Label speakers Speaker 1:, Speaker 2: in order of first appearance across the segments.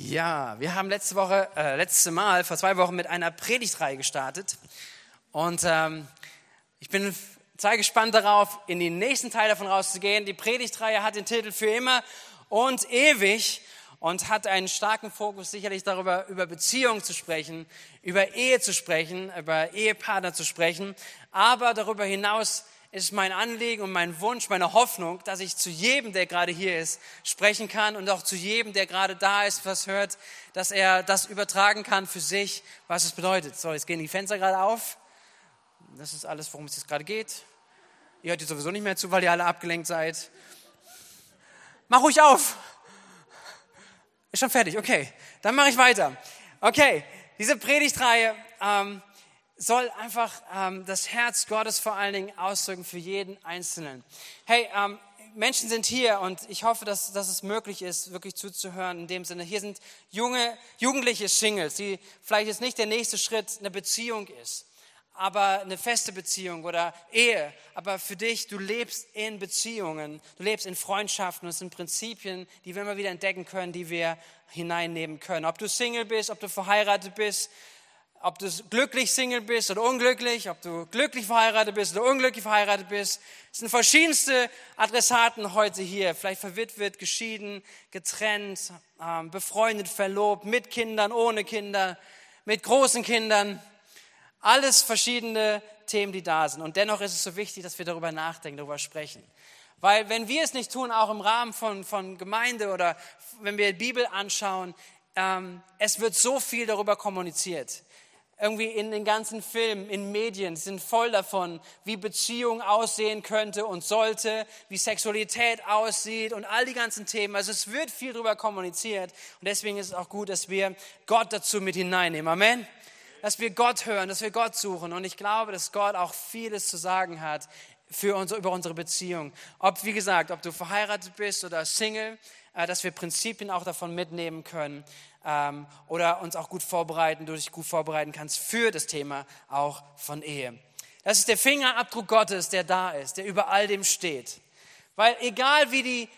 Speaker 1: Ja, wir haben letzte Woche, äh, letzte Mal, vor zwei Wochen mit einer Predigtreihe gestartet. Und ähm, ich bin sehr gespannt darauf, in den nächsten Teil davon rauszugehen. Die Predigtreihe hat den Titel für immer und ewig und hat einen starken Fokus sicherlich darüber, über Beziehungen zu sprechen, über Ehe zu sprechen, über Ehepartner zu sprechen, aber darüber hinaus ist mein Anliegen und mein Wunsch, meine Hoffnung, dass ich zu jedem, der gerade hier ist, sprechen kann und auch zu jedem, der gerade da ist, was hört, dass er das übertragen kann für sich, was es bedeutet. So, jetzt gehen die Fenster gerade auf. Das ist alles, worum es jetzt gerade geht. Ihr hört jetzt sowieso nicht mehr zu, weil ihr alle abgelenkt seid. Mach ruhig auf. Ist schon fertig, okay. Dann mache ich weiter. Okay, diese Predigtreihe ähm, soll einfach ähm, das Herz Gottes vor allen Dingen ausdrücken für jeden Einzelnen. Hey, ähm, Menschen sind hier und ich hoffe, dass, dass es möglich ist, wirklich zuzuhören in dem Sinne. Hier sind junge, jugendliche Singles, die vielleicht jetzt nicht der nächste Schritt eine Beziehung ist, aber eine feste Beziehung oder Ehe. Aber für dich, du lebst in Beziehungen, du lebst in Freundschaften und es sind Prinzipien, die wir immer wieder entdecken können, die wir hineinnehmen können. Ob du Single bist, ob du verheiratet bist, ob du glücklich Single bist oder unglücklich, ob du glücklich verheiratet bist oder unglücklich verheiratet bist. Es sind verschiedenste Adressaten heute hier. Vielleicht verwitwet, geschieden, getrennt, ähm, befreundet, verlobt, mit Kindern, ohne Kinder, mit großen Kindern. Alles verschiedene Themen, die da sind. Und dennoch ist es so wichtig, dass wir darüber nachdenken, darüber sprechen. Weil wenn wir es nicht tun, auch im Rahmen von, von Gemeinde oder wenn wir die Bibel anschauen, ähm, es wird so viel darüber kommuniziert irgendwie in den ganzen Filmen, in Medien, sind voll davon, wie Beziehung aussehen könnte und sollte, wie Sexualität aussieht und all die ganzen Themen. Also es wird viel darüber kommuniziert und deswegen ist es auch gut, dass wir Gott dazu mit hineinnehmen. Amen. Dass wir Gott hören, dass wir Gott suchen und ich glaube, dass Gott auch vieles zu sagen hat für uns, über unsere Beziehung. Ob, wie gesagt, ob du verheiratet bist oder Single, äh, dass wir Prinzipien auch davon mitnehmen können ähm, oder uns auch gut vorbereiten, du dich gut vorbereiten kannst für das Thema auch von Ehe. Das ist der Fingerabdruck Gottes, der da ist, der über all dem steht. Weil egal wie die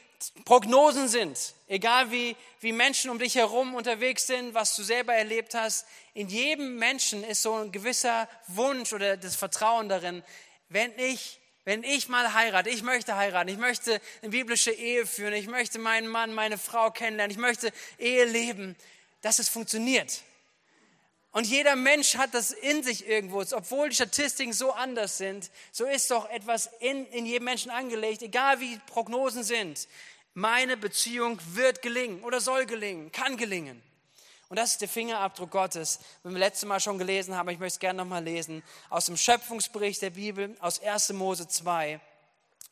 Speaker 1: Prognosen sind, egal wie, wie Menschen um dich herum unterwegs sind, was du selber erlebt hast, in jedem Menschen ist so ein gewisser Wunsch oder das Vertrauen darin, wenn ich wenn ich mal heirate, ich möchte heiraten, ich möchte eine biblische Ehe führen, ich möchte meinen Mann, meine Frau kennenlernen, ich möchte Ehe leben, dass es funktioniert. Und jeder Mensch hat das in sich irgendwo. Obwohl die Statistiken so anders sind, so ist doch etwas in, in jedem Menschen angelegt, egal wie Prognosen sind. Meine Beziehung wird gelingen oder soll gelingen, kann gelingen. Und das ist der Fingerabdruck Gottes, wenn wir letztes Mal schon gelesen haben, ich möchte es gerne nochmal lesen, aus dem Schöpfungsbericht der Bibel, aus 1. Mose 2,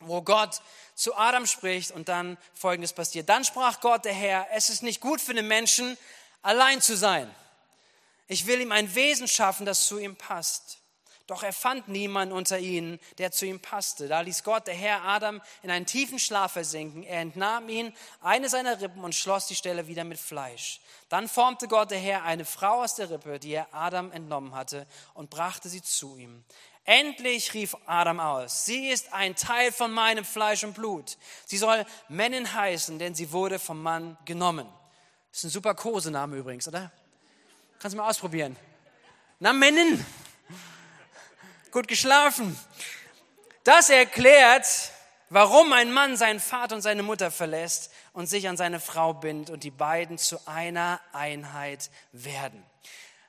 Speaker 1: wo Gott zu Adam spricht und dann Folgendes passiert. Dann sprach Gott, der Herr, es ist nicht gut für den Menschen, allein zu sein. Ich will ihm ein Wesen schaffen, das zu ihm passt. Doch er fand niemanden unter ihnen, der zu ihm passte. Da ließ Gott, der Herr, Adam in einen tiefen Schlaf versinken. Er entnahm ihn eine seiner Rippen und schloss die Stelle wieder mit Fleisch. Dann formte Gott, der Herr, eine Frau aus der Rippe, die er Adam entnommen hatte, und brachte sie zu ihm. Endlich rief Adam aus, sie ist ein Teil von meinem Fleisch und Blut. Sie soll Männin heißen, denn sie wurde vom Mann genommen. Das ist ein super Kosename übrigens, oder? Kannst du mal ausprobieren. Na, Männin gut geschlafen. Das erklärt, warum ein Mann seinen Vater und seine Mutter verlässt und sich an seine Frau bindet und die beiden zu einer Einheit werden.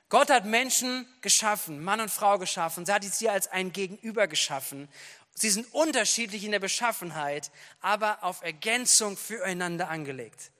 Speaker 1: Gott hat Menschen geschaffen, Mann und Frau geschaffen. Sie hat sie als ein Gegenüber geschaffen. Sie sind unterschiedlich in der Beschaffenheit, aber auf Ergänzung füreinander angelegt.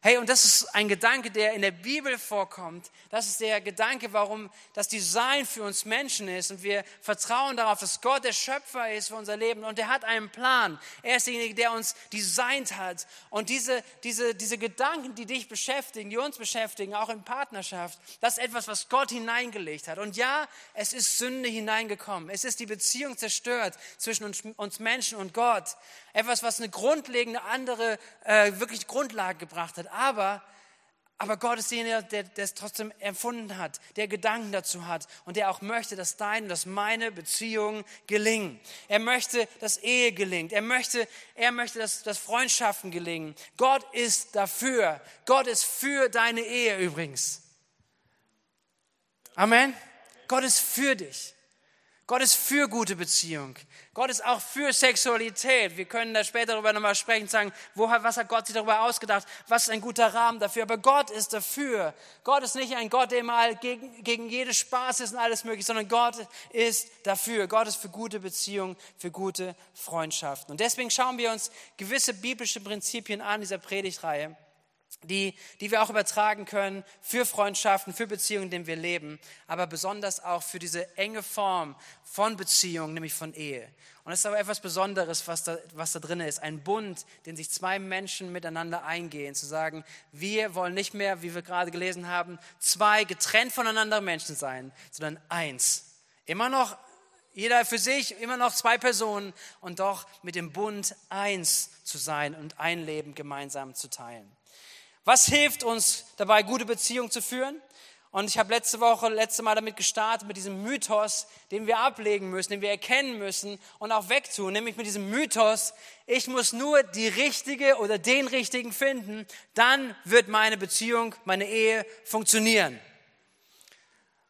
Speaker 1: Hey, und das ist ein Gedanke, der in der Bibel vorkommt. Das ist der Gedanke, warum das Design für uns Menschen ist. Und wir vertrauen darauf, dass Gott der Schöpfer ist für unser Leben. Und er hat einen Plan. Er ist derjenige, der uns designt hat. Und diese, diese, diese Gedanken, die dich beschäftigen, die uns beschäftigen, auch in Partnerschaft, das ist etwas, was Gott hineingelegt hat. Und ja, es ist Sünde hineingekommen. Es ist die Beziehung zerstört zwischen uns, uns Menschen und Gott. Etwas, was eine grundlegende andere, äh, wirklich Grundlage gebracht hat. Aber Aber Gott ist derjenige, der, der es trotzdem empfunden hat, der Gedanken dazu hat und der auch möchte, dass deine, dass meine Beziehungen gelingen. Er möchte, dass Ehe gelingt. Er möchte, er möchte, dass, dass Freundschaften gelingen. Gott ist dafür. Gott ist für deine Ehe übrigens. Amen. Gott ist für dich. Gott ist für gute Beziehung. Gott ist auch für Sexualität. Wir können da später darüber nochmal sprechen, sagen, wo, was hat Gott sich darüber ausgedacht? Was ist ein guter Rahmen dafür? Aber Gott ist dafür. Gott ist nicht ein Gott, der mal gegen, gegen jede Spaß ist und alles möglich, sondern Gott ist dafür. Gott ist für gute Beziehungen, für gute Freundschaften. Und deswegen schauen wir uns gewisse biblische Prinzipien an dieser Predigtreihe die, die wir auch übertragen können für Freundschaften, für Beziehungen, in denen wir leben, aber besonders auch für diese enge Form von Beziehung, nämlich von Ehe. Und es ist aber etwas Besonderes, was da, was da drin ist. Ein Bund, den sich zwei Menschen miteinander eingehen, zu sagen, wir wollen nicht mehr, wie wir gerade gelesen haben, zwei getrennt voneinander Menschen sein, sondern eins. Immer noch jeder für sich, immer noch zwei Personen und doch mit dem Bund eins zu sein und ein Leben gemeinsam zu teilen. Was hilft uns dabei, gute Beziehungen zu führen? Und ich habe letzte Woche, letzte Mal damit gestartet, mit diesem Mythos, den wir ablegen müssen, den wir erkennen müssen und auch wegtun, nämlich mit diesem Mythos, ich muss nur die richtige oder den richtigen finden, dann wird meine Beziehung, meine Ehe funktionieren.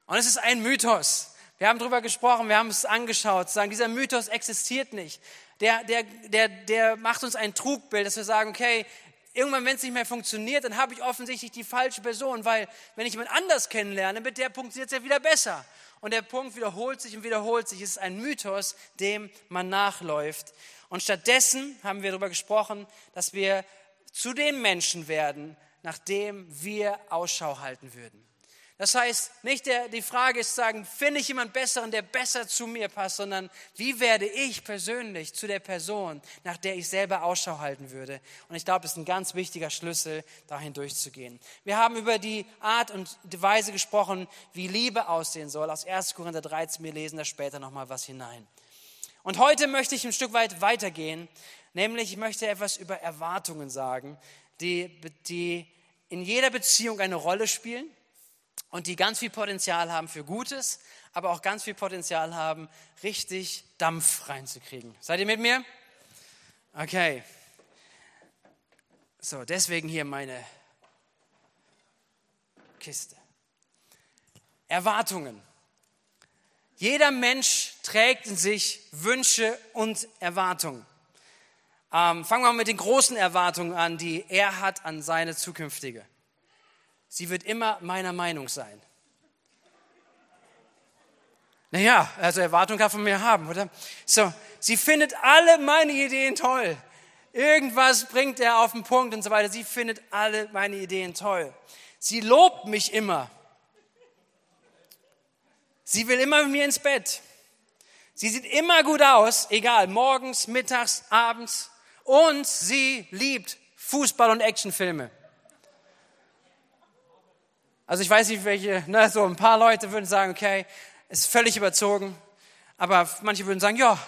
Speaker 1: Und es ist ein Mythos. Wir haben darüber gesprochen, wir haben es angeschaut, sagen, dieser Mythos existiert nicht. Der, der, der, der macht uns ein Trugbild, dass wir sagen, okay, irgendwann, wenn es nicht mehr funktioniert, dann habe ich offensichtlich die falsche Person, weil wenn ich jemand anders kennenlerne, mit der funktioniert es ja wieder besser. Und der Punkt wiederholt sich und wiederholt sich. Es ist ein Mythos, dem man nachläuft. Und stattdessen haben wir darüber gesprochen, dass wir zu den Menschen werden, nach dem wir Ausschau halten würden. Das heißt, nicht der, die Frage ist sagen, finde ich jemand Besseren, der besser zu mir passt, sondern wie werde ich persönlich zu der Person, nach der ich selber Ausschau halten würde. Und ich glaube, das ist ein ganz wichtiger Schlüssel, dahin durchzugehen. Wir haben über die Art und die Weise gesprochen, wie Liebe aussehen soll. Aus 1. Korinther 13, wir lesen da später nochmal was hinein. Und heute möchte ich ein Stück weit weitergehen, nämlich ich möchte etwas über Erwartungen sagen, die, die in jeder Beziehung eine Rolle spielen und die ganz viel Potenzial haben für Gutes, aber auch ganz viel Potenzial haben, richtig Dampf reinzukriegen. Seid ihr mit mir? Okay. So, deswegen hier meine Kiste. Erwartungen. Jeder Mensch trägt in sich Wünsche und Erwartungen. Ähm, fangen wir mal mit den großen Erwartungen an, die er hat an seine zukünftige. Sie wird immer meiner Meinung sein. Naja, also Erwartung kann von mir haben, oder? So, sie findet alle meine Ideen toll. Irgendwas bringt er auf den Punkt und so weiter. Sie findet alle meine Ideen toll. Sie lobt mich immer. Sie will immer mit mir ins Bett. Sie sieht immer gut aus, egal, morgens, mittags, abends. Und sie liebt Fußball und Actionfilme. Also ich weiß nicht, welche, ne, so ein paar Leute würden sagen, okay, ist völlig überzogen. Aber manche würden sagen, ja,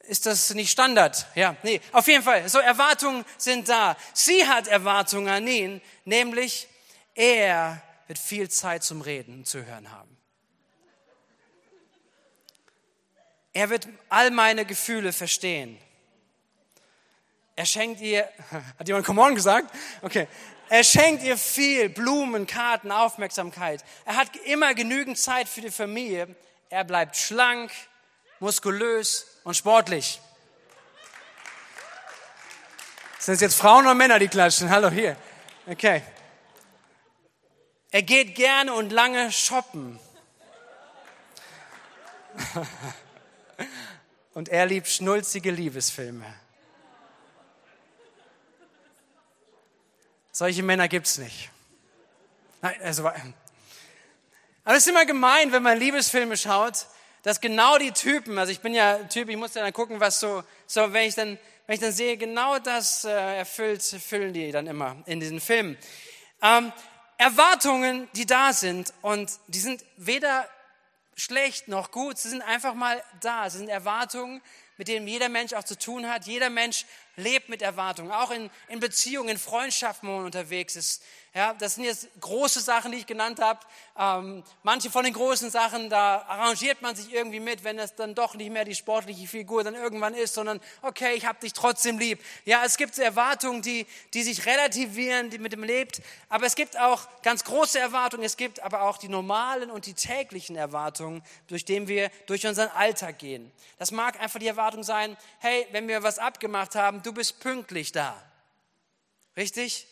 Speaker 1: ist das nicht Standard? Ja, nee, auf jeden Fall. So Erwartungen sind da. Sie hat Erwartungen an ihn, nämlich er wird viel Zeit zum Reden und zu hören haben. Er wird all meine Gefühle verstehen. Er schenkt ihr, hat jemand Come on gesagt? Okay. Er schenkt ihr viel, Blumen, Karten, Aufmerksamkeit. Er hat immer genügend Zeit für die Familie. Er bleibt schlank, muskulös und sportlich. Sind es jetzt Frauen oder Männer, die klatschen? Hallo, hier. Okay. Er geht gerne und lange shoppen. Und er liebt schnulzige Liebesfilme. Solche Männer gibt es nicht. Nein, also, aber es ist immer gemein, wenn man Liebesfilme schaut, dass genau die Typen, also ich bin ja Typ, ich muss ja dann gucken, was so, so wenn ich dann, wenn ich dann sehe, genau das äh, erfüllt, erfüllen die dann immer in diesen Filmen. Ähm, Erwartungen, die da sind und die sind weder schlecht noch gut, sie sind einfach mal da. Sie sind Erwartungen, mit denen jeder Mensch auch zu tun hat. Jeder Mensch lebt mit Erwartungen, auch in, in Beziehungen, in Freundschaften, wo man unterwegs ist. Ja, das sind jetzt große Sachen, die ich genannt habe. Ähm, manche von den großen Sachen, da arrangiert man sich irgendwie mit, wenn es dann doch nicht mehr die sportliche Figur dann irgendwann ist, sondern okay, ich habe dich trotzdem lieb. Ja, es gibt Erwartungen, die, die sich relativieren, die mit dem lebt, aber es gibt auch ganz große Erwartungen, es gibt aber auch die normalen und die täglichen Erwartungen, durch denen wir durch unseren Alltag gehen. Das mag einfach die Erwartung sein, hey, wenn wir was abgemacht haben, du bist pünktlich da. Richtig?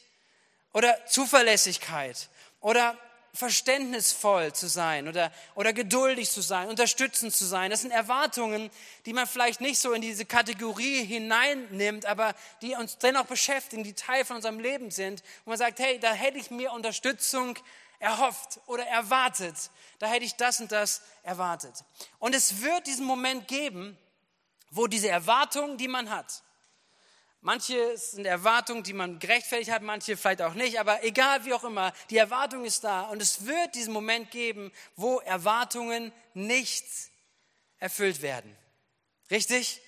Speaker 1: oder Zuverlässigkeit oder verständnisvoll zu sein oder, oder geduldig zu sein, unterstützend zu sein. Das sind Erwartungen, die man vielleicht nicht so in diese Kategorie hineinnimmt, aber die uns dennoch beschäftigen, die Teil von unserem Leben sind. Wo man sagt, hey, da hätte ich mir Unterstützung erhofft oder erwartet. Da hätte ich das und das erwartet. Und es wird diesen Moment geben, wo diese Erwartungen, die man hat, Manche sind Erwartungen, die man gerechtfertigt hat, manche vielleicht auch nicht, aber egal wie auch immer, die Erwartung ist da und es wird diesen Moment geben, wo Erwartungen nicht erfüllt werden. Richtig?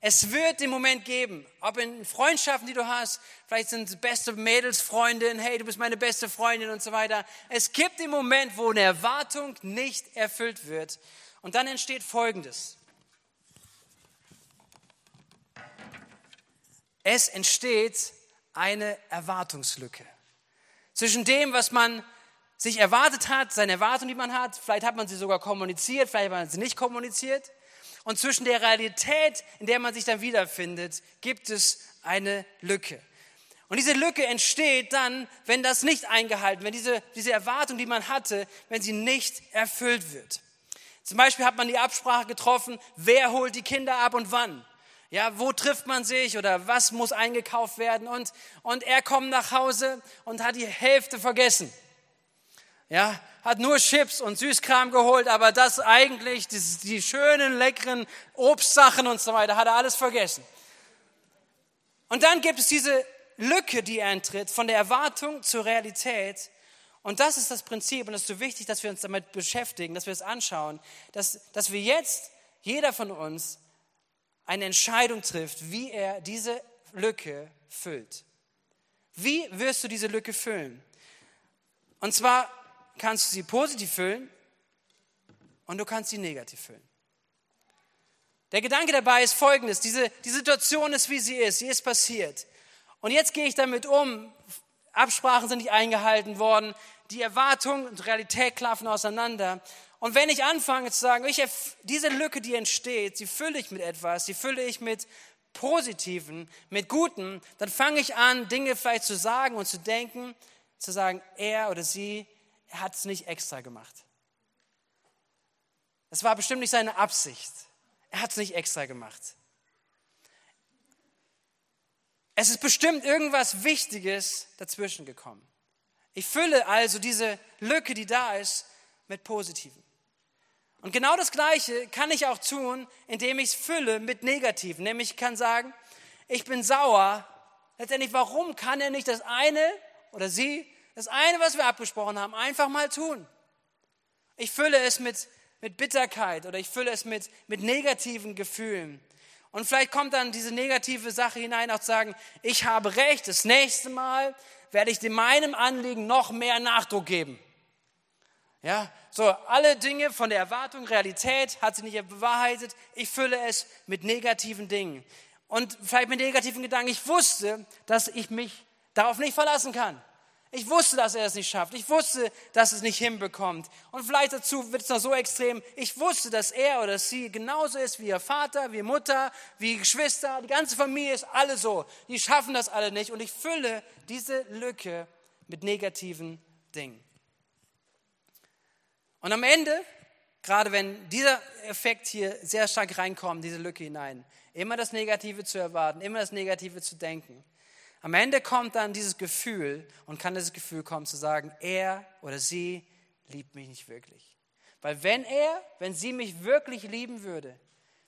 Speaker 1: Es wird den Moment geben, ob in Freundschaften, die du hast, vielleicht sind es beste Mädelsfreundin, hey, du bist meine beste Freundin und so weiter. Es gibt den Moment, wo eine Erwartung nicht erfüllt wird. Und dann entsteht Folgendes. Es entsteht eine Erwartungslücke. Zwischen dem, was man sich erwartet hat, seine Erwartung, die man hat, vielleicht hat man sie sogar kommuniziert, vielleicht hat man sie nicht kommuniziert, und zwischen der Realität, in der man sich dann wiederfindet, gibt es eine Lücke. Und diese Lücke entsteht dann, wenn das nicht eingehalten, wenn diese, diese Erwartung, die man hatte, wenn sie nicht erfüllt wird. Zum Beispiel hat man die Absprache getroffen, wer holt die Kinder ab und wann. Ja, wo trifft man sich oder was muss eingekauft werden? Und, und er kommt nach Hause und hat die Hälfte vergessen. Ja, hat nur Chips und Süßkram geholt, aber das eigentlich, die, die schönen, leckeren Obstsachen und so weiter, hat er alles vergessen. Und dann gibt es diese Lücke, die eintritt, von der Erwartung zur Realität. Und das ist das Prinzip und es ist so wichtig, dass wir uns damit beschäftigen, dass wir es anschauen, dass, dass wir jetzt, jeder von uns, eine Entscheidung trifft, wie er diese Lücke füllt. Wie wirst du diese Lücke füllen? Und zwar kannst du sie positiv füllen und du kannst sie negativ füllen. Der Gedanke dabei ist folgendes, diese, die Situation ist, wie sie ist, sie ist passiert. Und jetzt gehe ich damit um, Absprachen sind nicht eingehalten worden, die Erwartung und Realität klaffen auseinander. Und wenn ich anfange zu sagen, ich, diese Lücke, die entsteht, sie fülle ich mit etwas, sie fülle ich mit Positiven, mit Guten, dann fange ich an, Dinge vielleicht zu sagen und zu denken, zu sagen, er oder sie, hat es nicht extra gemacht. Das war bestimmt nicht seine Absicht. Er hat es nicht extra gemacht. Es ist bestimmt irgendwas Wichtiges dazwischen gekommen. Ich fülle also diese Lücke, die da ist, mit Positiven. Und genau das Gleiche kann ich auch tun, indem ich es fülle mit Negativen. Nämlich ich kann sagen, ich bin sauer. Letztendlich, warum kann er nicht das eine oder sie, das eine, was wir abgesprochen haben, einfach mal tun? Ich fülle es mit, mit Bitterkeit oder ich fülle es mit, mit negativen Gefühlen. Und vielleicht kommt dann diese negative Sache hinein, auch zu sagen, ich habe recht, das nächste Mal werde ich meinem Anliegen noch mehr Nachdruck geben. Ja, so alle Dinge von der Erwartung, Realität hat sie nicht bewahrheitet. Ich fülle es mit negativen Dingen. Und vielleicht mit negativen Gedanken. Ich wusste, dass ich mich darauf nicht verlassen kann. Ich wusste, dass er es nicht schafft. Ich wusste, dass es nicht hinbekommt. Und vielleicht dazu wird es noch so extrem. Ich wusste, dass er oder sie genauso ist wie ihr Vater, wie Mutter, wie Geschwister. Die ganze Familie ist alle so. Die schaffen das alle nicht. Und ich fülle diese Lücke mit negativen Dingen. Und am Ende, gerade wenn dieser Effekt hier sehr stark reinkommt, diese Lücke hinein, immer das Negative zu erwarten, immer das Negative zu denken, am Ende kommt dann dieses Gefühl und kann dieses Gefühl kommen zu sagen, er oder sie liebt mich nicht wirklich. Weil wenn er, wenn sie mich wirklich lieben würde,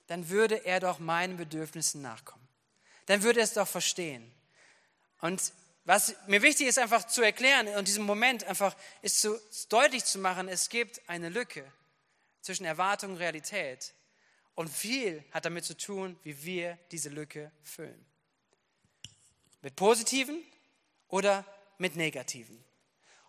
Speaker 1: dann würde er doch meinen Bedürfnissen nachkommen. Dann würde er es doch verstehen. Und was mir wichtig ist, einfach zu erklären in diesem Moment einfach ist zu, deutlich zu machen, es gibt eine Lücke zwischen Erwartung und Realität. Und viel hat damit zu tun, wie wir diese Lücke füllen. Mit positiven oder mit negativen?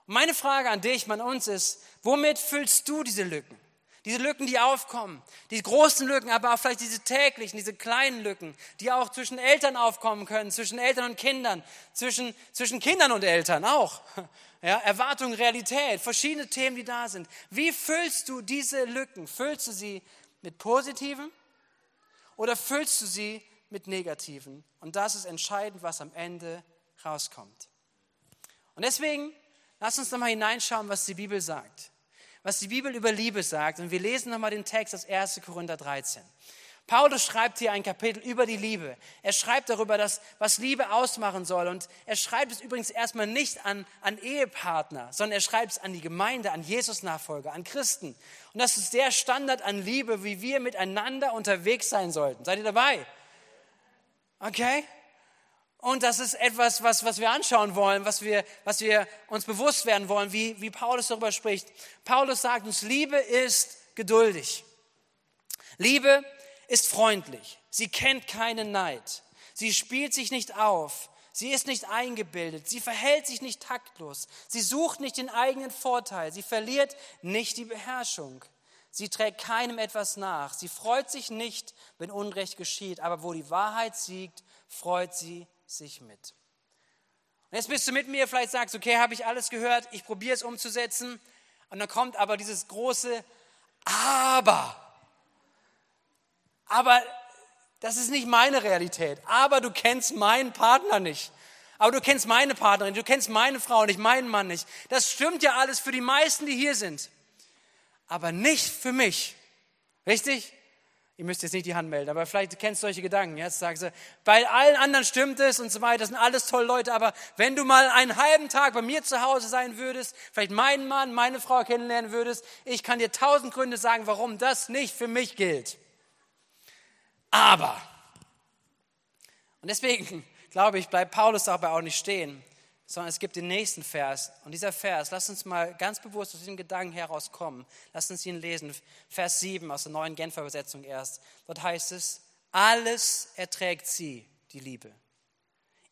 Speaker 1: Und meine Frage an dich, an uns ist, womit füllst du diese Lücken? Diese Lücken, die aufkommen, die großen Lücken, aber auch vielleicht diese täglichen, diese kleinen Lücken, die auch zwischen Eltern aufkommen können, zwischen Eltern und Kindern, zwischen, zwischen Kindern und Eltern auch. Ja, Erwartung, Realität, verschiedene Themen, die da sind. Wie füllst du diese Lücken? Füllst du sie mit positiven oder füllst du sie mit negativen? Und das ist entscheidend, was am Ende rauskommt. Und deswegen, lass uns nochmal hineinschauen, was die Bibel sagt was die Bibel über Liebe sagt. Und wir lesen nochmal den Text aus 1. Korinther 13. Paulus schreibt hier ein Kapitel über die Liebe. Er schreibt darüber, dass, was Liebe ausmachen soll. Und er schreibt es übrigens erstmal nicht an, an Ehepartner, sondern er schreibt es an die Gemeinde, an Jesus-Nachfolger, an Christen. Und das ist der Standard an Liebe, wie wir miteinander unterwegs sein sollten. Seid ihr dabei? Okay? Und das ist etwas, was, was wir anschauen wollen, was wir, was wir uns bewusst werden wollen, wie, wie Paulus darüber spricht. Paulus sagt uns, Liebe ist geduldig. Liebe ist freundlich. Sie kennt keinen Neid. Sie spielt sich nicht auf. Sie ist nicht eingebildet. Sie verhält sich nicht taktlos. Sie sucht nicht den eigenen Vorteil. Sie verliert nicht die Beherrschung. Sie trägt keinem etwas nach. Sie freut sich nicht, wenn Unrecht geschieht. Aber wo die Wahrheit siegt, freut sie sich mit. Und jetzt bist du mit mir, vielleicht sagst, okay, habe ich alles gehört, ich probiere es umzusetzen. Und dann kommt aber dieses große Aber. Aber das ist nicht meine Realität. Aber du kennst meinen Partner nicht. Aber du kennst meine Partnerin, du kennst meine Frau nicht, meinen Mann nicht. Das stimmt ja alles für die meisten, die hier sind. Aber nicht für mich. Richtig? Ihr müsst jetzt nicht die Hand melden, aber vielleicht kennst du solche Gedanken. Jetzt sagst du, bei allen anderen stimmt es und so weiter, das sind alles tolle Leute, aber wenn du mal einen halben Tag bei mir zu Hause sein würdest, vielleicht meinen Mann, meine Frau kennenlernen würdest, ich kann dir tausend Gründe sagen, warum das nicht für mich gilt. Aber, und deswegen glaube ich, bleibt Paulus dabei auch nicht stehen sondern es gibt den nächsten Vers. Und dieser Vers, lass uns mal ganz bewusst aus diesem Gedanken herauskommen. Lass uns ihn lesen. Vers 7 aus der neuen Genfer Übersetzung erst. Dort heißt es, alles erträgt sie, die Liebe.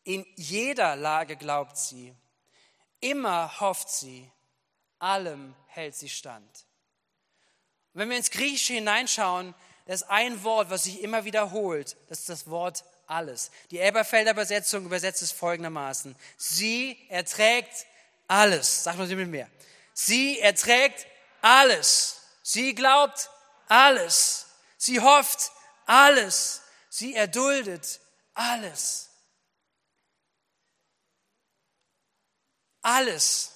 Speaker 1: In jeder Lage glaubt sie. Immer hofft sie. Allem hält sie stand. Und wenn wir ins Griechische hineinschauen, das ist ein Wort, was sich immer wiederholt. Das ist das Wort alles. Die Elberfelder Übersetzung übersetzt es folgendermaßen. Sie erträgt alles. Sag mal sie mit mir. Sie erträgt alles. Sie glaubt alles. Sie hofft alles. Sie erduldet alles. Alles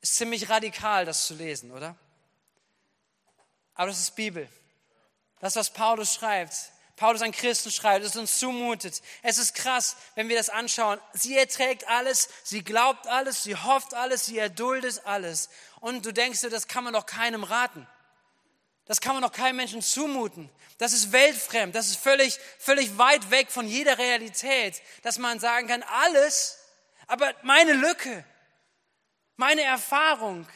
Speaker 1: ist ziemlich radikal, das zu lesen, oder? Aber das ist Bibel. Das, was Paulus schreibt, Paulus an Christen schreibt, es uns zumutet. Es ist krass, wenn wir das anschauen. Sie erträgt alles, sie glaubt alles, sie hofft alles, sie erduldet alles. Und du denkst dir, das kann man doch keinem raten. Das kann man doch keinem Menschen zumuten. Das ist weltfremd. Das ist völlig, völlig weit weg von jeder Realität, dass man sagen kann, alles, aber meine Lücke, meine Erfahrung,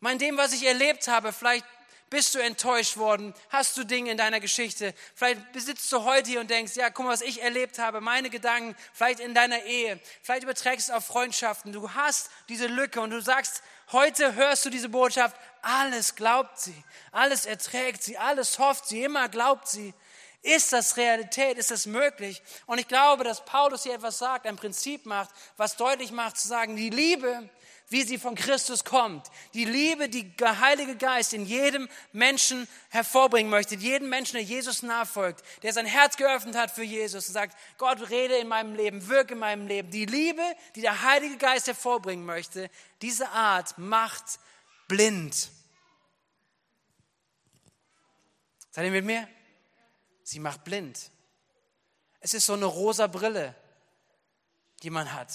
Speaker 1: mein dem, was ich erlebt habe, vielleicht bist du enttäuscht worden? Hast du Dinge in deiner Geschichte? Vielleicht besitzt du heute hier und denkst, ja, guck mal, was ich erlebt habe, meine Gedanken, vielleicht in deiner Ehe, vielleicht überträgst du auf Freundschaften. Du hast diese Lücke und du sagst, heute hörst du diese Botschaft, alles glaubt sie, alles erträgt sie, alles hofft sie, immer glaubt sie. Ist das Realität? Ist das möglich? Und ich glaube, dass Paulus hier etwas sagt, ein Prinzip macht, was deutlich macht, zu sagen, die Liebe wie sie von Christus kommt. Die Liebe, die der Heilige Geist in jedem Menschen hervorbringen möchte, jeden Menschen, der Jesus nachfolgt, der sein Herz geöffnet hat für Jesus und sagt, Gott, rede in meinem Leben, wirke in meinem Leben. Die Liebe, die der Heilige Geist hervorbringen möchte, diese Art macht blind. Seid ihr mit mir? Sie macht blind. Es ist so eine rosa Brille, die man hat.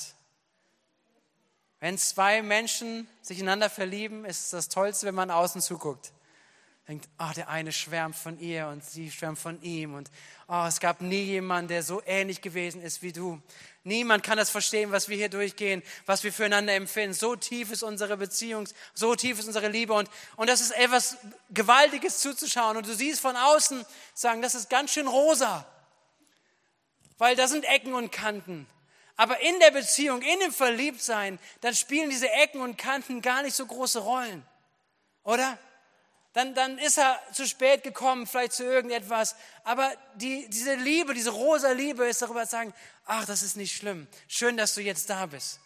Speaker 1: Wenn zwei Menschen sich einander verlieben, ist es das Tollste, wenn man außen zuguckt. Denkt, oh, der eine schwärmt von ihr und sie schwärmt von ihm und oh, es gab nie jemanden, der so ähnlich gewesen ist wie du. Niemand kann das verstehen, was wir hier durchgehen, was wir füreinander empfinden. So tief ist unsere Beziehung, so tief ist unsere Liebe und, und das ist etwas Gewaltiges zuzuschauen. Und du siehst von außen, sagen, das ist ganz schön rosa, weil da sind Ecken und Kanten. Aber in der Beziehung, in dem Verliebtsein, dann spielen diese Ecken und Kanten gar nicht so große Rollen. Oder? Dann, dann ist er zu spät gekommen, vielleicht zu irgendetwas. Aber die, diese Liebe, diese rosa Liebe ist darüber zu sagen, ach, das ist nicht schlimm. Schön, dass du jetzt da bist.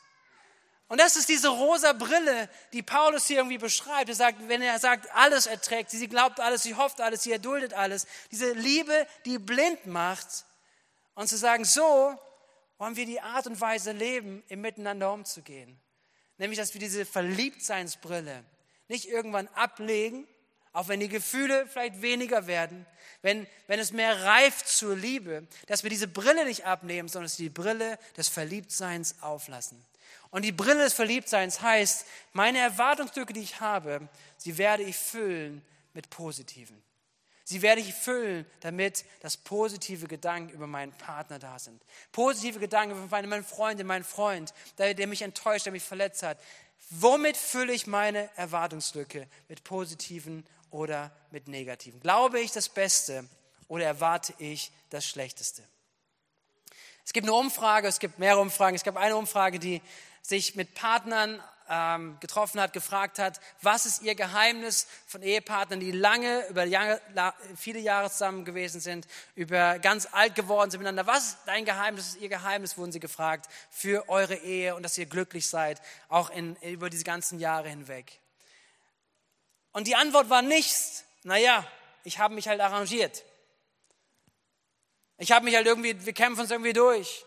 Speaker 1: Und das ist diese rosa Brille, die Paulus hier irgendwie beschreibt. Er sagt, wenn er sagt, alles erträgt, sie glaubt alles, sie hofft alles, sie erduldet alles. Diese Liebe, die blind macht. Und zu sagen, so wollen wir die Art und Weise leben, im Miteinander umzugehen. Nämlich, dass wir diese Verliebtseinsbrille nicht irgendwann ablegen, auch wenn die Gefühle vielleicht weniger werden, wenn, wenn es mehr reift zur Liebe, dass wir diese Brille nicht abnehmen, sondern dass wir die Brille des Verliebtseins auflassen. Und die Brille des Verliebtseins heißt, meine Erwartungsstücke, die ich habe, sie werde ich füllen mit Positiven. Sie werde ich füllen, damit das positive Gedanken über meinen Partner da sind. Positive Gedanken über meine, meine Freundin, meinen Freund, der, der mich enttäuscht, der mich verletzt hat. Womit fülle ich meine Erwartungslücke? Mit positiven oder mit negativen? Glaube ich das Beste oder erwarte ich das Schlechteste? Es gibt eine Umfrage, es gibt mehrere Umfragen. Es gab eine Umfrage, die sich mit Partnern ähm, getroffen hat, gefragt hat, was ist ihr Geheimnis von Ehepartnern, die lange, über Jahre, viele Jahre zusammen gewesen sind, über ganz alt geworden sind miteinander. Was ist dein Geheimnis, was ist ihr Geheimnis, wurden sie gefragt, für eure Ehe und dass ihr glücklich seid, auch in, über diese ganzen Jahre hinweg. Und die Antwort war nichts. Naja, ich habe mich halt arrangiert. Ich habe mich halt irgendwie, wir kämpfen uns irgendwie durch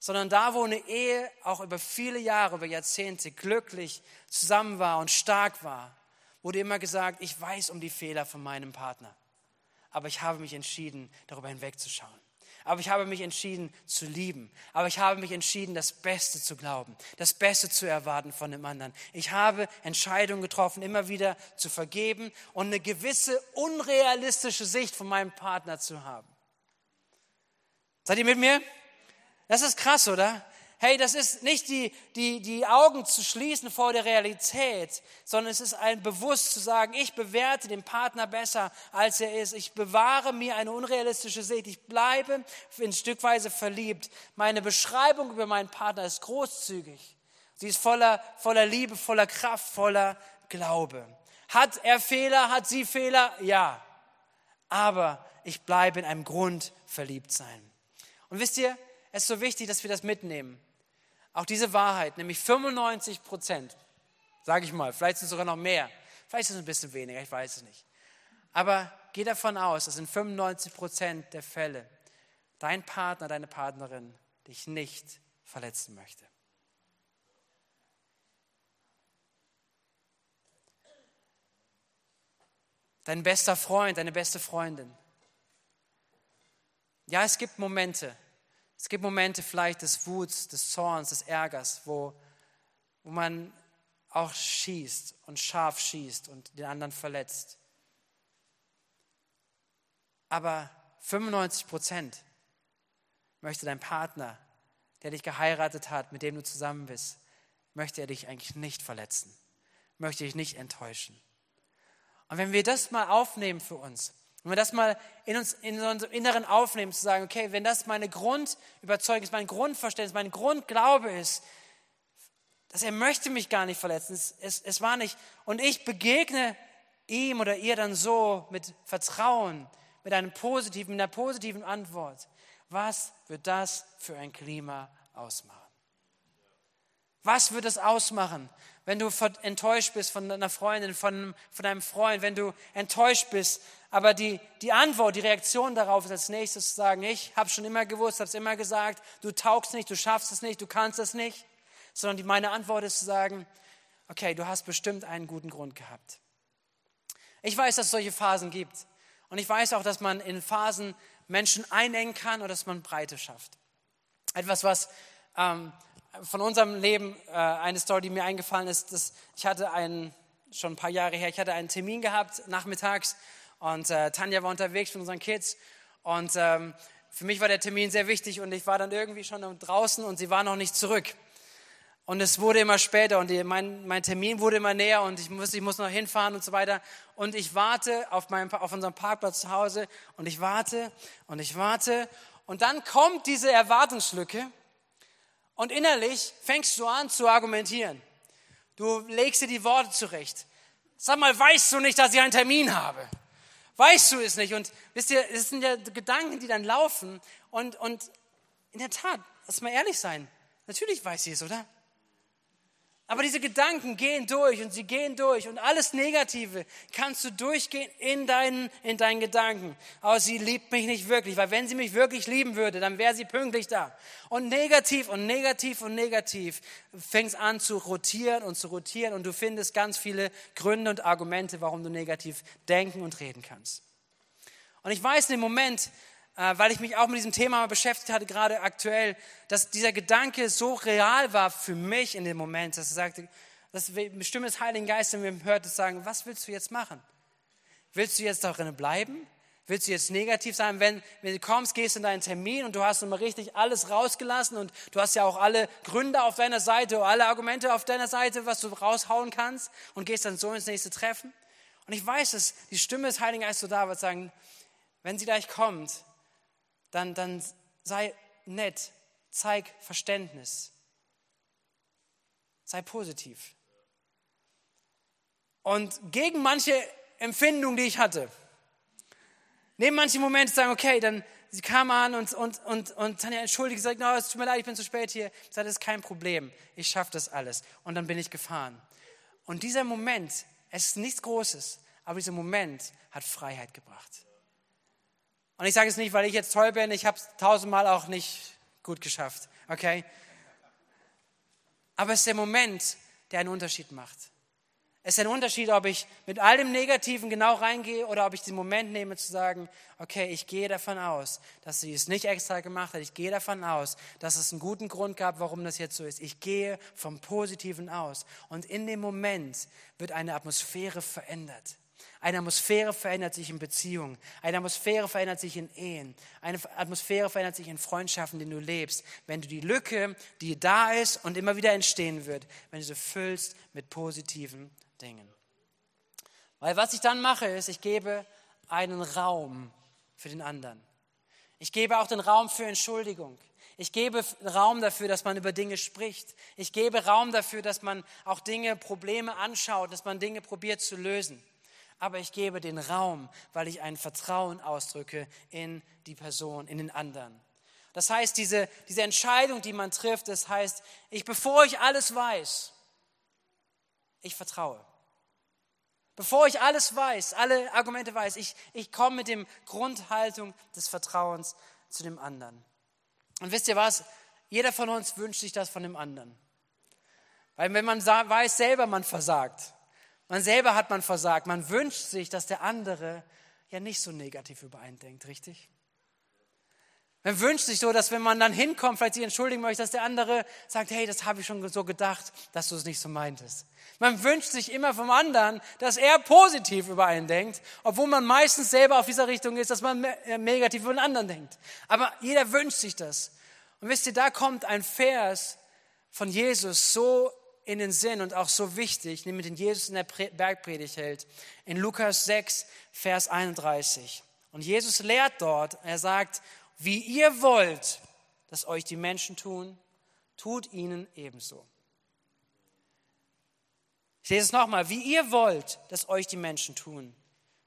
Speaker 1: sondern da, wo eine Ehe auch über viele Jahre, über Jahrzehnte glücklich zusammen war und stark war, wurde immer gesagt, ich weiß um die Fehler von meinem Partner, aber ich habe mich entschieden, darüber hinwegzuschauen. Aber ich habe mich entschieden zu lieben. Aber ich habe mich entschieden, das Beste zu glauben, das Beste zu erwarten von dem anderen. Ich habe Entscheidungen getroffen, immer wieder zu vergeben und eine gewisse unrealistische Sicht von meinem Partner zu haben. Seid ihr mit mir? Das ist krass, oder? Hey, das ist nicht die, die, die Augen zu schließen vor der Realität, sondern es ist ein bewusst zu sagen, ich bewerte den Partner besser, als er ist. Ich bewahre mir eine unrealistische Sicht. Ich bleibe in Stückweise verliebt. Meine Beschreibung über meinen Partner ist großzügig. Sie ist voller, voller Liebe, voller Kraft, voller Glaube. Hat er Fehler? Hat sie Fehler? Ja. Aber ich bleibe in einem Grund verliebt sein. Und wisst ihr, es ist so wichtig, dass wir das mitnehmen. Auch diese Wahrheit, nämlich 95 Prozent, sage ich mal, vielleicht sind es sogar noch mehr, vielleicht ist es ein bisschen weniger, ich weiß es nicht. Aber geh davon aus, dass in 95 Prozent der Fälle dein Partner, deine Partnerin dich nicht verletzen möchte. Dein bester Freund, deine beste Freundin. Ja, es gibt Momente, es gibt Momente vielleicht des Wuts, des Zorns, des Ärgers, wo, wo man auch schießt und scharf schießt und den anderen verletzt. Aber 95 Prozent möchte dein Partner, der dich geheiratet hat, mit dem du zusammen bist, möchte er dich eigentlich nicht verletzen, möchte dich nicht enttäuschen. Und wenn wir das mal aufnehmen für uns, wenn wir das mal in uns, in unserem Inneren aufnehmen, zu sagen, okay, wenn das meine Grundüberzeugung ist, mein Grundverständnis, mein Grundglaube ist, dass er möchte mich gar nicht verletzen, es, es, es war nicht, und ich begegne ihm oder ihr dann so mit Vertrauen, mit einem positiven, mit einer positiven Antwort, was wird das für ein Klima ausmachen? Was wird es ausmachen, wenn du enttäuscht bist von deiner Freundin, von, von deinem Freund, wenn du enttäuscht bist aber die, die Antwort, die Reaktion darauf ist als nächstes zu sagen, ich habe schon immer gewusst, habe es immer gesagt, du taugst nicht, du schaffst es nicht, du kannst es nicht. Sondern die, meine Antwort ist zu sagen, okay, du hast bestimmt einen guten Grund gehabt. Ich weiß, dass es solche Phasen gibt. Und ich weiß auch, dass man in Phasen Menschen einengen kann oder dass man Breite schafft. Etwas, was ähm, von unserem Leben, äh, eine Story, die mir eingefallen ist, dass ich hatte einen, schon ein paar Jahre her, ich hatte einen Termin gehabt, nachmittags, und äh, Tanja war unterwegs mit unseren Kids. Und ähm, für mich war der Termin sehr wichtig und ich war dann irgendwie schon draußen und sie war noch nicht zurück. Und es wurde immer später und die, mein, mein, Termin wurde immer näher und ich muss, ich muss noch hinfahren und so weiter. Und ich warte auf, meinem, auf unserem Parkplatz zu Hause und ich warte und ich warte. Und dann kommt diese Erwartungslücke Und innerlich fängst du an zu argumentieren. Du legst dir die Worte zurecht. Sag mal, weißt du nicht, dass ich einen Termin habe? Weißt du es nicht? Und wisst ihr, es sind ja Gedanken, die dann laufen. Und, und in der Tat, lass mal ehrlich sein. Natürlich weiß sie es, oder? Aber diese Gedanken gehen durch und sie gehen durch und alles Negative kannst du durchgehen in deinen, in deinen Gedanken. Aber sie liebt mich nicht wirklich, weil wenn sie mich wirklich lieben würde, dann wäre sie pünktlich da. Und negativ und negativ und negativ fängst an zu rotieren und zu rotieren und du findest ganz viele Gründe und Argumente, warum du negativ denken und reden kannst. Und ich weiß in dem Moment, weil ich mich auch mit diesem Thema beschäftigt hatte, gerade aktuell, dass dieser Gedanke so real war für mich in dem Moment, dass er sagte, dass eine Stimme des Heiligen Geistes mir hört, sagen, was willst du jetzt machen? Willst du jetzt darin bleiben? Willst du jetzt negativ sein? Wenn, wenn du kommst, gehst in deinen Termin und du hast immer richtig alles rausgelassen und du hast ja auch alle Gründe auf deiner Seite, alle Argumente auf deiner Seite, was du raushauen kannst und gehst dann so ins nächste Treffen. Und ich weiß, dass die Stimme des Heiligen Geistes so da wird, sagen, wenn sie gleich kommt, dann, dann sei nett, zeig Verständnis, sei positiv. Und gegen manche Empfindungen, die ich hatte, neben manchen Momente sagen, okay, dann sie kam an und, und, und, und Tanja entschuldigt, sagt, no, es tut mir leid, ich bin zu spät hier. Ich sage, das ist kein Problem, ich schaffe das alles. Und dann bin ich gefahren. Und dieser Moment, es ist nichts Großes, aber dieser Moment hat Freiheit gebracht. Und ich sage es nicht, weil ich jetzt toll bin, ich habe es tausendmal auch nicht gut geschafft, okay? Aber es ist der Moment, der einen Unterschied macht. Es ist ein Unterschied, ob ich mit all dem Negativen genau reingehe oder ob ich den Moment nehme zu sagen, okay, ich gehe davon aus, dass sie es nicht extra gemacht hat. Ich gehe davon aus, dass es einen guten Grund gab, warum das jetzt so ist. Ich gehe vom Positiven aus. Und in dem Moment wird eine Atmosphäre verändert. Eine Atmosphäre verändert sich in Beziehungen. Eine Atmosphäre verändert sich in Ehen. Eine Atmosphäre verändert sich in Freundschaften, in denen du lebst. Wenn du die Lücke, die da ist und immer wieder entstehen wird, wenn du sie füllst mit positiven Dingen. Weil was ich dann mache, ist, ich gebe einen Raum für den anderen. Ich gebe auch den Raum für Entschuldigung. Ich gebe Raum dafür, dass man über Dinge spricht. Ich gebe Raum dafür, dass man auch Dinge, Probleme anschaut, dass man Dinge probiert zu lösen aber ich gebe den Raum, weil ich ein Vertrauen ausdrücke in die Person, in den anderen. Das heißt, diese, diese Entscheidung, die man trifft, das heißt, ich, bevor ich alles weiß, ich vertraue. Bevor ich alles weiß, alle Argumente weiß, ich, ich komme mit dem Grundhaltung des Vertrauens zu dem anderen. Und wisst ihr was? Jeder von uns wünscht sich das von dem anderen. Weil wenn man weiß selber, man versagt, man selber hat man versagt. Man wünscht sich, dass der andere ja nicht so negativ über einen denkt, richtig? Man wünscht sich so, dass wenn man dann hinkommt, vielleicht sich entschuldigen möchte, dass der andere sagt, hey, das habe ich schon so gedacht, dass du es nicht so meintest. Man wünscht sich immer vom anderen, dass er positiv über einen denkt, obwohl man meistens selber auf dieser Richtung ist, dass man äh, negativ über den anderen denkt. Aber jeder wünscht sich das. Und wisst ihr, da kommt ein Vers von Jesus so in den Sinn und auch so wichtig, nämlich den Jesus in der Bergpredigt hält, in Lukas 6, Vers 31. Und Jesus lehrt dort, er sagt, wie ihr wollt, dass euch die Menschen tun, tut ihnen ebenso. Ich lese es nochmal, wie ihr wollt, dass euch die Menschen tun,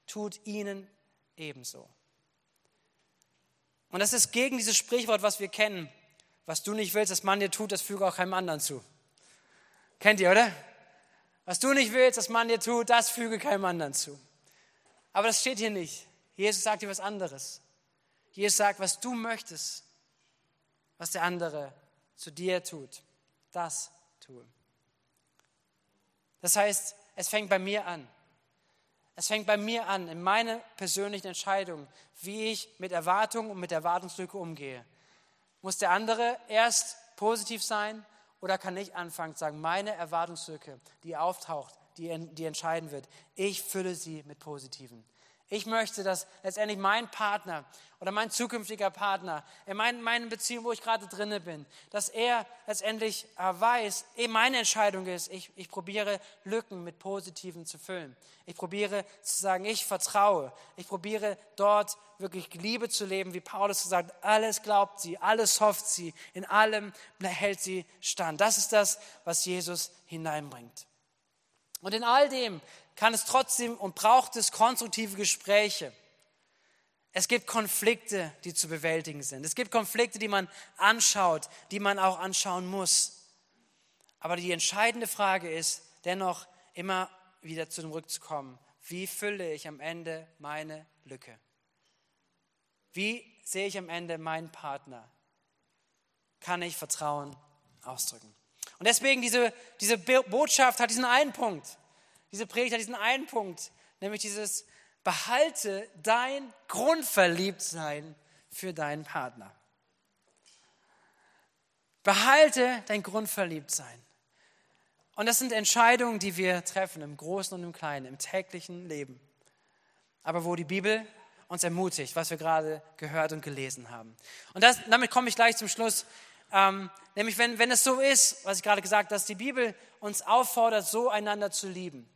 Speaker 1: tut ihnen ebenso. Und das ist gegen dieses Sprichwort, was wir kennen. Was du nicht willst, dass man dir tut, das füge auch keinem anderen zu. Kennt ihr, oder? Was du nicht willst, dass man dir tut, das füge keinem anderen zu. Aber das steht hier nicht. Jesus sagt dir was anderes. Jesus sagt, was du möchtest, was der andere zu dir tut, das tue. Das heißt, es fängt bei mir an. Es fängt bei mir an, in meiner persönlichen Entscheidung, wie ich mit Erwartungen und mit Erwartungslücke umgehe. Muss der andere erst positiv sein oder kann ich anfangen zu sagen, meine Erwartungslücke, die auftaucht, die, die entscheiden wird, ich fülle sie mit Positiven. Ich möchte, dass letztendlich mein Partner oder mein zukünftiger Partner, in meinen Beziehungen, wo ich gerade drinne bin, dass er letztendlich äh, weiß, eh meine Entscheidung ist, ich, ich probiere Lücken mit Positiven zu füllen. Ich probiere zu sagen, ich vertraue. Ich probiere dort wirklich Liebe zu leben, wie Paulus gesagt, alles glaubt sie, alles hofft sie, in allem hält sie stand. Das ist das, was Jesus hineinbringt. Und in all dem kann es trotzdem und braucht es konstruktive Gespräche. Es gibt Konflikte, die zu bewältigen sind. Es gibt Konflikte, die man anschaut, die man auch anschauen muss. Aber die entscheidende Frage ist dennoch immer wieder zurückzukommen. Wie fülle ich am Ende meine Lücke? Wie sehe ich am Ende meinen Partner? Kann ich Vertrauen ausdrücken? Und deswegen diese, diese Botschaft hat diesen einen Punkt. Diese Predigt hat diesen einen Punkt, nämlich dieses behalte dein Grundverliebtsein für deinen Partner. Behalte dein Grundverliebtsein. Und das sind Entscheidungen, die wir treffen im Großen und im Kleinen, im täglichen Leben. Aber wo die Bibel uns ermutigt, was wir gerade gehört und gelesen haben. Und das, damit komme ich gleich zum Schluss. Ähm, nämlich, wenn, wenn es so ist, was ich gerade gesagt habe, dass die Bibel uns auffordert, so einander zu lieben,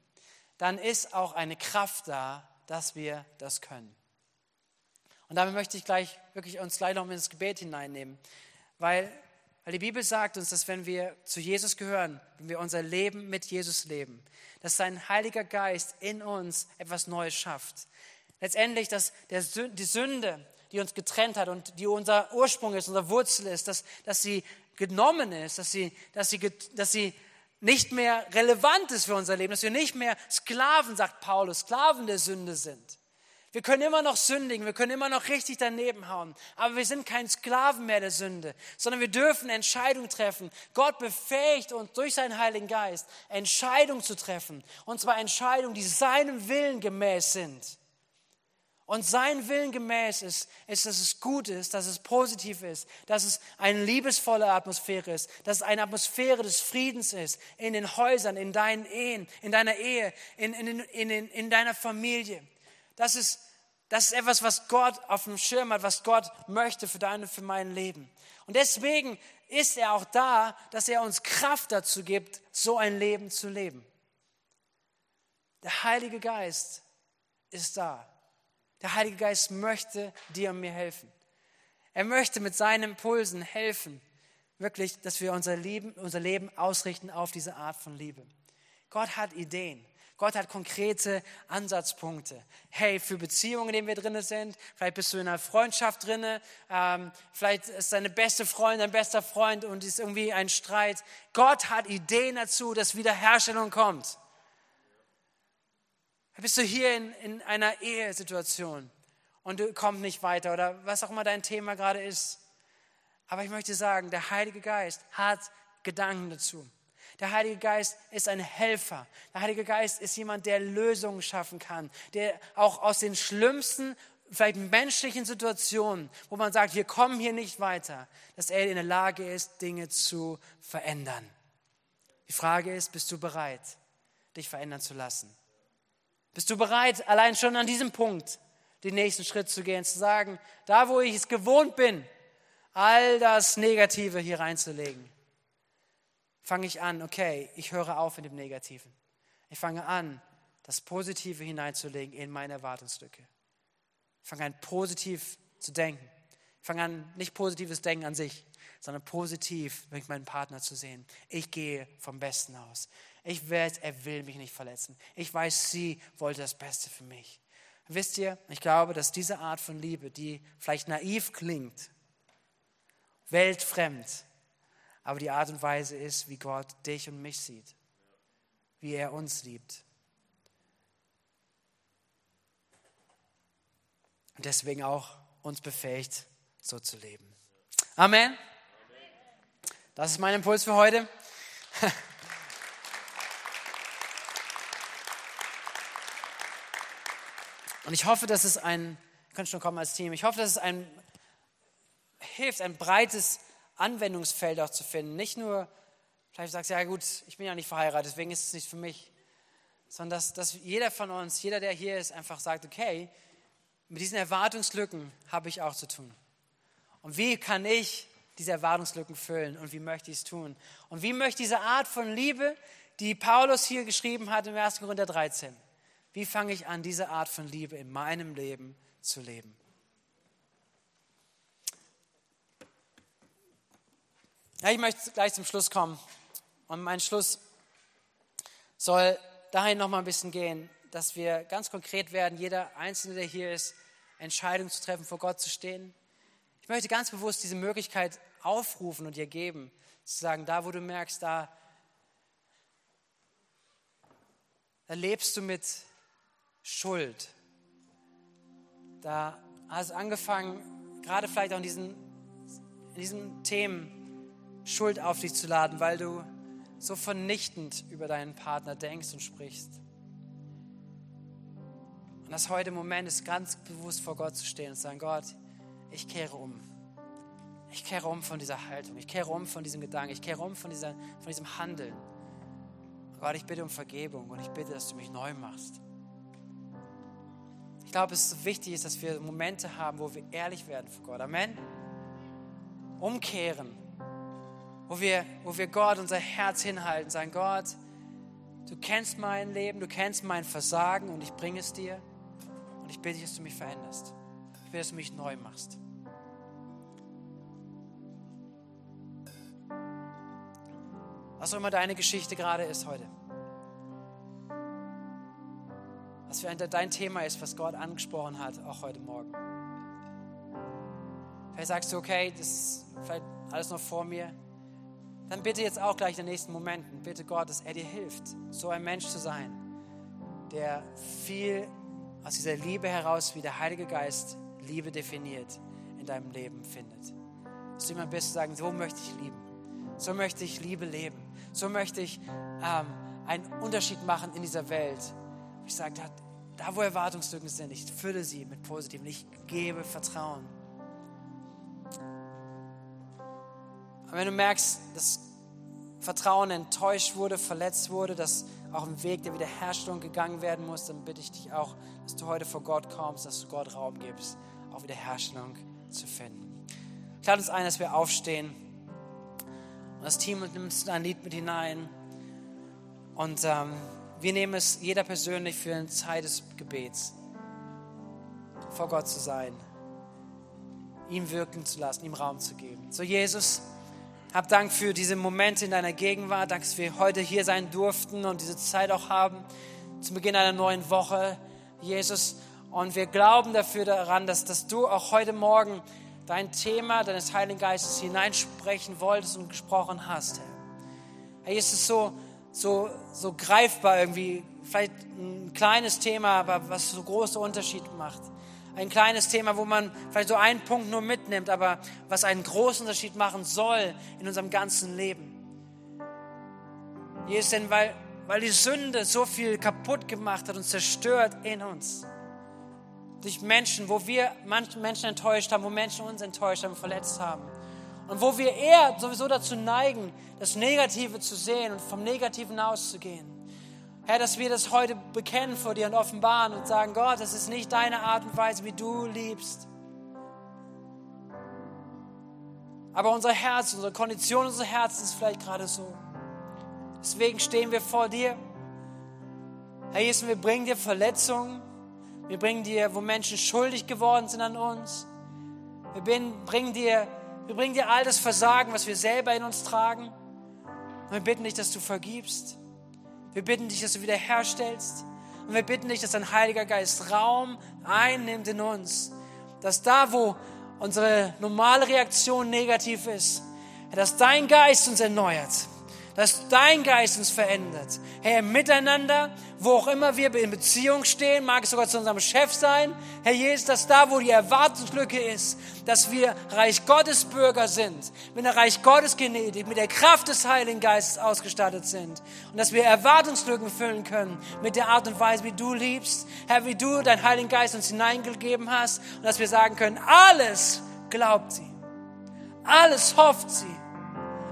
Speaker 1: dann ist auch eine Kraft da, dass wir das können. Und damit möchte ich gleich wirklich uns gleich noch ins Gebet hineinnehmen, weil, weil die Bibel sagt uns, dass wenn wir zu Jesus gehören, wenn wir unser Leben mit Jesus leben, dass sein Heiliger Geist in uns etwas Neues schafft. Letztendlich, dass der, die Sünde, die uns getrennt hat und die unser Ursprung ist, unser Wurzel ist, dass, dass sie genommen ist, dass sie, dass sie, dass sie nicht mehr relevant ist für unser Leben, dass wir nicht mehr Sklaven, sagt Paulus, Sklaven der Sünde sind. Wir können immer noch sündigen, wir können immer noch richtig daneben hauen, aber wir sind kein Sklaven mehr der Sünde, sondern wir dürfen Entscheidungen treffen. Gott befähigt uns durch seinen Heiligen Geist, Entscheidungen zu treffen, und zwar Entscheidungen, die seinem Willen gemäß sind. Und sein Willen gemäß ist, ist, dass es gut ist, dass es positiv ist, dass es eine liebevolle Atmosphäre ist, dass es eine Atmosphäre des Friedens ist in den Häusern, in deinen Ehen, in deiner Ehe, in, in, in, in, in deiner Familie. Das ist, das ist etwas, was Gott auf dem Schirm hat, was Gott möchte für dein und für mein Leben. Und deswegen ist er auch da, dass er uns Kraft dazu gibt, so ein Leben zu leben. Der Heilige Geist ist da. Der Heilige Geist möchte dir und mir helfen. Er möchte mit seinen Impulsen helfen, wirklich, dass wir unser Leben, unser Leben ausrichten auf diese Art von Liebe. Gott hat Ideen. Gott hat konkrete Ansatzpunkte. Hey, für Beziehungen, in denen wir drin sind, vielleicht bist du in einer Freundschaft drin, ähm, vielleicht ist deine beste Freundin dein bester Freund und ist irgendwie ein Streit. Gott hat Ideen dazu, dass Wiederherstellung kommt. Bist du hier in, in einer Ehesituation und du kommst nicht weiter oder was auch immer dein Thema gerade ist. Aber ich möchte sagen, der Heilige Geist hat Gedanken dazu. Der Heilige Geist ist ein Helfer. Der Heilige Geist ist jemand, der Lösungen schaffen kann, der auch aus den schlimmsten, vielleicht menschlichen Situationen, wo man sagt, wir kommen hier nicht weiter, dass er in der Lage ist, Dinge zu verändern. Die Frage ist, bist du bereit, dich verändern zu lassen? Bist du bereit, allein schon an diesem Punkt den nächsten Schritt zu gehen, zu sagen, da wo ich es gewohnt bin, all das Negative hier reinzulegen, fange ich an, okay, ich höre auf mit dem Negativen. Ich fange an, das Positive hineinzulegen in meine Erwartungslücke. Ich fange an, positiv zu denken. Ich fange an, nicht positives Denken an sich, sondern positiv mit meinem Partner zu sehen. Ich gehe vom Besten aus. Ich weiß, er will mich nicht verletzen. Ich weiß, sie wollte das Beste für mich. Wisst ihr, ich glaube, dass diese Art von Liebe, die vielleicht naiv klingt, weltfremd, aber die Art und Weise ist, wie Gott dich und mich sieht, wie er uns liebt. Und deswegen auch uns befähigt, so zu leben. Amen. Das ist mein Impuls für heute. Und ich hoffe, dass es ein, könnt schon kommen als Team, ich hoffe, dass es ein hilft, ein breites Anwendungsfeld auch zu finden. Nicht nur, vielleicht sagst du, ja gut, ich bin ja nicht verheiratet, deswegen ist es nicht für mich. Sondern dass, dass jeder von uns, jeder, der hier ist, einfach sagt, okay, Mit diesen Erwartungslücken habe ich auch zu tun. Und wie kann ich diese Erwartungslücken füllen und wie möchte ich es tun? Und wie möchte diese Art von Liebe, die Paulus hier geschrieben hat im 1. Korinther 13, wie fange ich an, diese Art von Liebe in meinem Leben zu leben? Ja, ich möchte gleich zum Schluss kommen. Und mein Schluss soll dahin noch mal ein bisschen gehen, dass wir ganz konkret werden, jeder Einzelne, der hier ist, Entscheidungen zu treffen, vor Gott zu stehen. Ich möchte ganz bewusst diese Möglichkeit aufrufen und dir geben, zu sagen, da wo du merkst, da, da lebst du mit Schuld. Da hast du angefangen, gerade vielleicht auch in diesen, in diesen Themen Schuld auf dich zu laden, weil du so vernichtend über deinen Partner denkst und sprichst. Und dass heute Moment ist, ganz bewusst vor Gott zu stehen und zu sagen, Gott, ich kehre um. Ich kehre um von dieser Haltung. Ich kehre um von diesem Gedanken. Ich kehre um von, dieser, von diesem Handeln. Gott, ich bitte um Vergebung und ich bitte, dass du mich neu machst. Ich glaube, es ist wichtig dass wir Momente haben, wo wir ehrlich werden vor Gott. Amen. Umkehren. Wo wir, wo wir Gott unser Herz hinhalten, sagen, Gott, du kennst mein Leben, du kennst mein Versagen und ich bringe es dir. Und ich bitte dich, dass du mich veränderst. Ich will, dass du mich neu machst. Was auch immer deine Geschichte gerade ist heute. Was für dein Thema ist, was Gott angesprochen hat, auch heute Morgen. Vielleicht sagst du, okay, das ist vielleicht alles noch vor mir. Dann bitte jetzt auch gleich in den nächsten Momenten, bitte Gott, dass er dir hilft, so ein Mensch zu sein, der viel aus dieser Liebe heraus, wie der Heilige Geist Liebe definiert, in deinem Leben findet. Dass du immer bist, sagen, so möchte ich lieben. So möchte ich Liebe leben. So möchte ich ähm, einen Unterschied machen in dieser Welt. Ich sage, da, da wo Erwartungslücken sind, ich fülle sie mit Positiven. Ich gebe Vertrauen. Und wenn du merkst, dass Vertrauen enttäuscht wurde, verletzt wurde, dass auch ein Weg der Wiederherstellung gegangen werden muss, dann bitte ich dich auch, dass du heute vor Gott kommst, dass du Gott Raum gibst, auch Wiederherstellung zu finden. Ich lade uns ein, dass wir aufstehen. Und das Team nimmt ein Lied mit hinein. Und ähm, wir nehmen es jeder persönlich für eine Zeit des Gebets, vor Gott zu sein, ihm wirken zu lassen, ihm Raum zu geben. So, Jesus, hab Dank für diese Momente in deiner Gegenwart. Dass wir heute hier sein durften und diese Zeit auch haben zum Beginn einer neuen Woche, Jesus. Und wir glauben dafür daran, dass, dass du auch heute Morgen dein Thema deines Heiligen Geistes hineinsprechen wolltest und gesprochen hast, Herr. Herr, es so, so, so greifbar irgendwie, vielleicht ein kleines Thema, aber was so große Unterschied macht ein kleines Thema, wo man vielleicht so einen Punkt nur mitnimmt, aber was einen großen Unterschied machen soll in unserem ganzen Leben. Jesus, denn weil, weil die Sünde so viel kaputt gemacht hat und zerstört in uns. Durch Menschen, wo wir manche Menschen enttäuscht haben, wo Menschen uns enttäuscht haben, verletzt haben. Und wo wir eher sowieso dazu neigen, das Negative zu sehen und vom Negativen auszugehen. Herr, dass wir das heute bekennen vor dir und offenbaren und sagen, Gott, das ist nicht deine Art und Weise, wie du liebst. Aber unser Herz, unsere Kondition unser Herz ist vielleicht gerade so. Deswegen stehen wir vor dir. Herr Jesus, wir bringen dir Verletzungen. Wir bringen dir, wo Menschen schuldig geworden sind an uns. Wir bringen dir, wir bringen dir all das Versagen, was wir selber in uns tragen. Und wir bitten dich, dass du vergibst. Wir bitten dich, dass du wiederherstellst. Und wir bitten dich, dass dein Heiliger Geist Raum einnimmt in uns. Dass da, wo unsere normale Reaktion negativ ist, dass dein Geist uns erneuert dass dein Geist uns verändert. Herr, miteinander, wo auch immer wir in Beziehung stehen, mag es sogar zu unserem Chef sein. Herr Jesus, dass da, wo die Erwartungslücke ist, dass wir Reich Gottes Bürger sind, mit der Reich Gottes Genetik, mit der Kraft des Heiligen Geistes ausgestattet sind und dass wir Erwartungslücken füllen können mit der Art und Weise, wie du liebst, Herr, wie du deinen Heiligen Geist uns hineingegeben hast und dass wir sagen können, alles glaubt sie, alles hofft sie,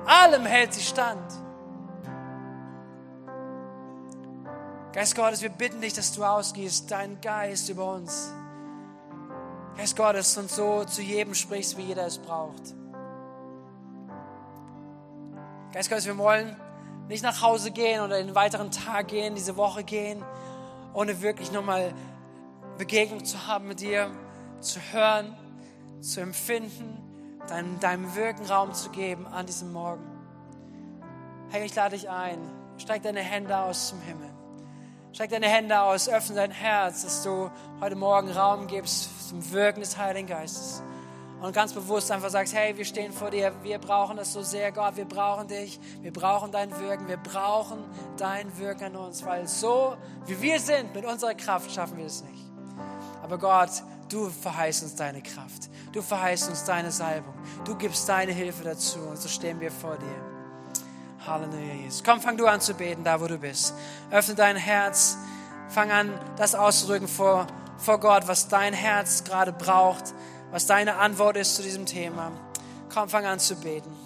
Speaker 1: allem hält sie stand. Geist Gottes, wir bitten dich, dass du ausgehst, deinen Geist über uns. Geist Gottes, und so zu jedem sprichst, wie jeder es braucht. Geist Gottes, wir wollen nicht nach Hause gehen oder den weiteren Tag gehen, diese Woche gehen, ohne wirklich nochmal Begegnung zu haben mit dir, zu hören, zu empfinden, deinem, deinem Wirken Raum zu geben an diesem Morgen. Hey, ich lade dich ein. Streck deine Hände aus zum Himmel. Streck deine Hände aus, öffne dein Herz, dass du heute Morgen Raum gibst zum Wirken des Heiligen Geistes. Und ganz bewusst einfach sagst, hey, wir stehen vor dir, wir brauchen das so sehr, Gott, wir brauchen dich, wir brauchen dein Wirken, wir brauchen dein Wirken an uns, weil so wie wir sind, mit unserer Kraft schaffen wir es nicht. Aber Gott, du verheißt uns deine Kraft, du verheißt uns deine Salbung, du gibst deine Hilfe dazu und so stehen wir vor dir. Halleluja, Jesus. Komm, fang du an zu beten, da wo du bist. Öffne dein Herz. Fang an, das auszudrücken vor, vor Gott, was dein Herz gerade braucht, was deine Antwort ist zu diesem Thema. Komm, fang an zu beten.